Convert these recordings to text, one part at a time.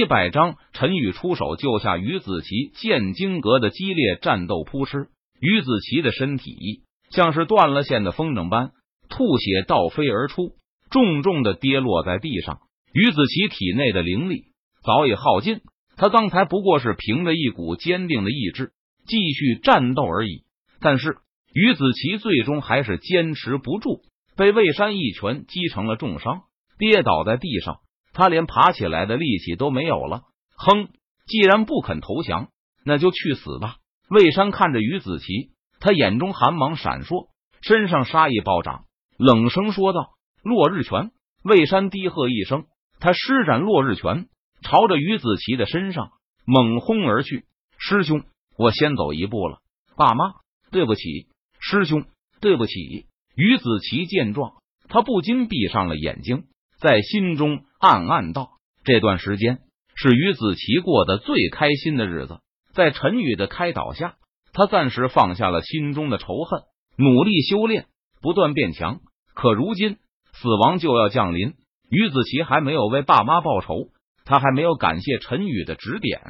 一百章，陈宇出手救下于子琪，剑经阁的激烈战斗扑哧，于子琪的身体像是断了线的风筝般，吐血倒飞而出，重重的跌落在地上。于子琪体内的灵力早已耗尽，他刚才不过是凭着一股坚定的意志继续战斗而已。但是于子琪最终还是坚持不住，被魏山一拳击成了重伤，跌倒在地上。他连爬起来的力气都没有了。哼，既然不肯投降，那就去死吧！魏山看着于子琪，他眼中寒芒闪烁，身上杀意暴涨，冷声说道：“落日拳！”魏山低喝一声。他施展落日拳，朝着于子琪的身上猛轰而去。师兄，我先走一步了。爸妈，对不起。师兄，对不起。于子琪见状，他不禁闭上了眼睛，在心中暗暗道：这段时间是于子琪过得最开心的日子。在陈宇的开导下，他暂时放下了心中的仇恨，努力修炼，不断变强。可如今，死亡就要降临。于子琪还没有为爸妈报仇，他还没有感谢陈宇的指点，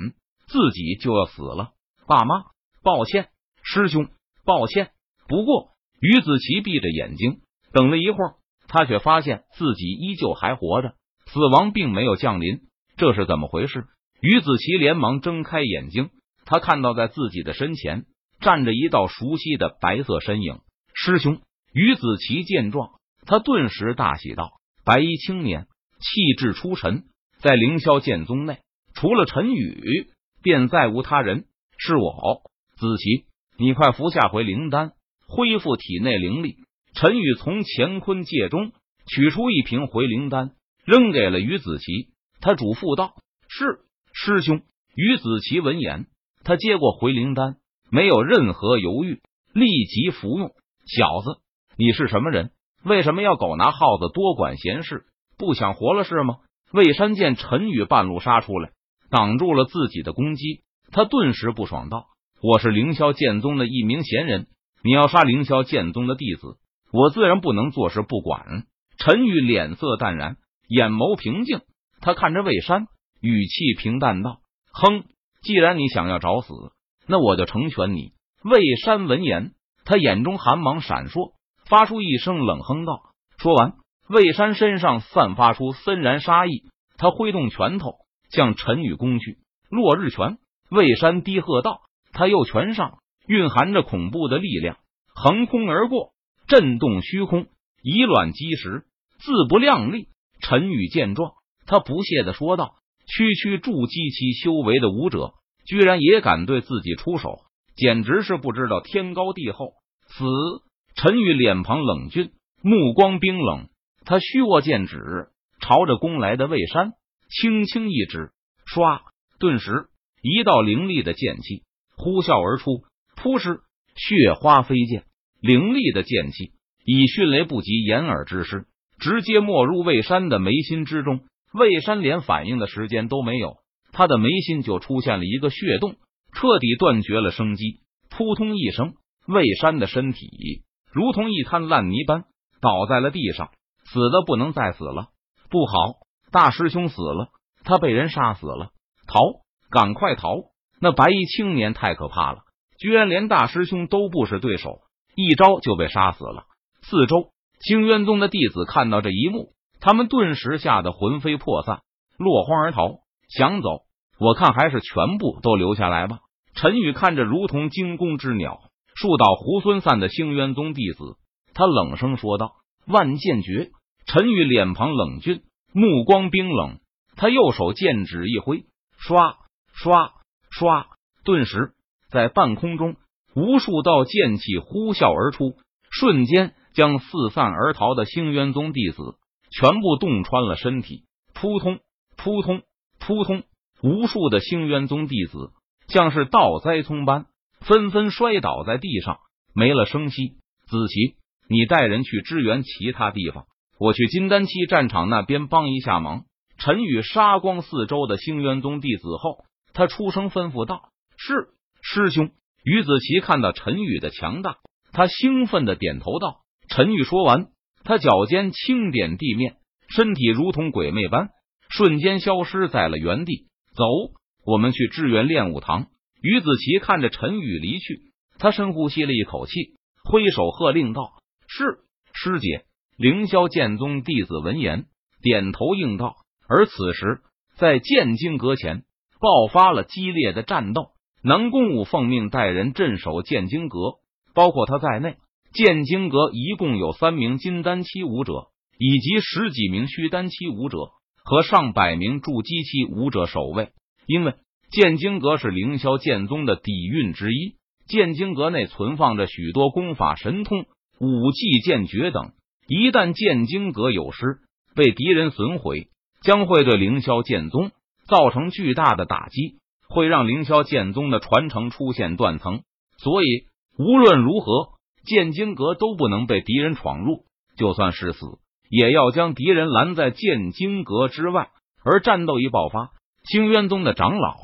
自己就要死了。爸妈，抱歉，师兄，抱歉。不过，于子琪闭着眼睛等了一会儿，他却发现自己依旧还活着，死亡并没有降临。这是怎么回事？于子琪连忙睁开眼睛，他看到在自己的身前站着一道熟悉的白色身影。师兄，于子琪见状，他顿时大喜道。白衣青年，气质出尘，在凌霄剑宗内，除了陈宇，便再无他人。是我，子琪，你快服下回灵丹，恢复体内灵力。陈宇从乾坤界中取出一瓶回灵丹，扔给了于子琪。他嘱咐道：“是师兄。”于子琪闻言，他接过回灵丹，没有任何犹豫，立即服用。小子，你是什么人？为什么要狗拿耗子多管闲事？不想活了是吗？魏山见陈宇半路杀出来，挡住了自己的攻击，他顿时不爽道：“我是凌霄剑宗的一名闲人，你要杀凌霄剑宗的弟子，我自然不能坐视不管。”陈宇脸色淡然，眼眸平静，他看着魏山，语气平淡道：“哼，既然你想要找死，那我就成全你。”魏山闻言，他眼中寒芒闪烁。发出一声冷哼道：“说完，魏山身上散发出森然杀意，他挥动拳头向陈宇攻去。落日拳！魏山低喝道，他右拳上蕴含着恐怖的力量，横空而过，震动虚空，以卵击石，自不量力。陈宇见状，他不屑的说道：“区区筑基期修为的武者，居然也敢对自己出手，简直是不知道天高地厚！”死！陈宇脸庞冷峻，目光冰冷。他虚握剑指，朝着攻来的魏山轻轻一指，唰！顿时一道凌厉的剑气呼啸而出，扑哧，血花飞溅。凌厉的剑气以迅雷不及掩耳之势，直接没入魏山的眉心之中。魏山连反应的时间都没有，他的眉心就出现了一个血洞，彻底断绝了生机。扑通一声，魏山的身体。如同一滩烂泥般倒在了地上，死的不能再死了。不好，大师兄死了，他被人杀死了。逃，赶快逃！那白衣青年太可怕了，居然连大师兄都不是对手，一招就被杀死了。四周清渊宗的弟子看到这一幕，他们顿时吓得魂飞魄散，落荒而逃。想走，我看还是全部都留下来吧。陈宇看着如同惊弓之鸟。树倒猢狲散的星渊宗弟子，他冷声说道：“万剑诀。”陈宇脸庞冷峻，目光冰冷。他右手剑指一挥，唰唰唰，顿时在半空中无数道剑气呼啸而出，瞬间将四散而逃的星渊宗弟子全部洞穿了身体。扑通扑通扑通，无数的星渊宗弟子像是倒栽葱般。纷纷摔倒在地上，没了声息。子琪，你带人去支援其他地方，我去金丹期战场那边帮一下忙。陈宇杀光四周的星渊宗弟子后，他出声吩咐道：“是师兄。”于子琪看到陈宇的强大，他兴奋的点头道：“陈宇。”说完，他脚尖轻点地面，身体如同鬼魅般瞬间消失在了原地。走，我们去支援练武堂。于子琪看着陈宇离去，他深呼吸了一口气，挥手喝令道：“是师姐。”凌霄剑宗弟子闻言点头应道。而此时，在剑经阁前爆发了激烈的战斗。南宫武奉命带人镇守剑经阁，包括他在内，剑经阁一共有三名金丹期武者，以及十几名虚丹期武者和上百名筑基期武者守卫。因为剑经阁是凌霄剑宗的底蕴之一，剑经阁内存放着许多功法神通、武技剑诀等。一旦剑经阁有失，被敌人损毁，将会对凌霄剑宗造成巨大的打击。会让凌霄剑宗的传承出现断层，所以无论如何，剑金阁都不能被敌人闯入。就算是死，也要将敌人拦在剑金阁之外。而战斗一爆发，清渊宗的长老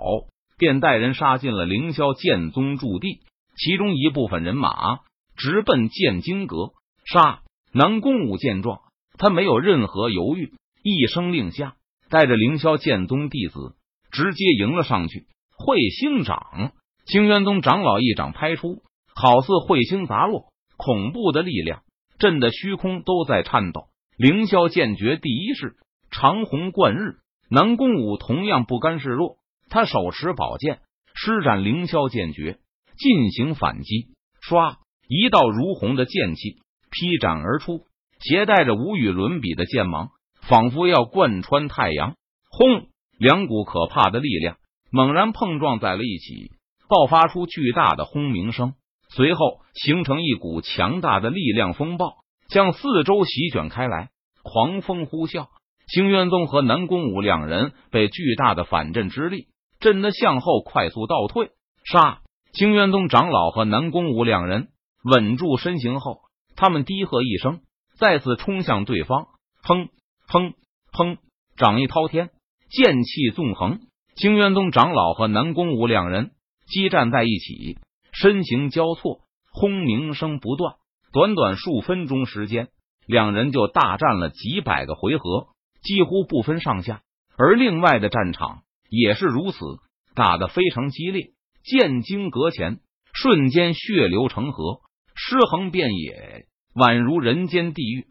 便带人杀进了凌霄剑宗驻地，其中一部分人马直奔剑经阁。杀！南宫武见状，他没有任何犹豫，一声令下，带着凌霄剑宗弟子直接迎了上去。彗星掌，清渊宗长老一掌拍出，好似彗星砸落，恐怖的力量震得虚空都在颤抖。凌霄剑诀第一式长虹贯日，南宫武同样不甘示弱，他手持宝剑施展凌霄剑诀进行反击。唰，一道如虹的剑气劈斩而出，携带着无与伦比的剑芒，仿佛要贯穿太阳。轰，两股可怕的力量。猛然碰撞在了一起，爆发出巨大的轰鸣声，随后形成一股强大的力量风暴，向四周席卷开来。狂风呼啸，清渊宗和南宫武两人被巨大的反震之力震得向后快速倒退。杀！清渊宗长老和南宫武两人稳住身形后，他们低喝一声，再次冲向对方。砰砰砰！掌一滔天，剑气纵横。清渊宗长老和南宫武两人激战在一起，身形交错，轰鸣声不断。短短数分钟时间，两人就大战了几百个回合，几乎不分上下。而另外的战场也是如此，打得非常激烈。剑经阁前瞬间血流成河，尸横遍野，宛如人间地狱。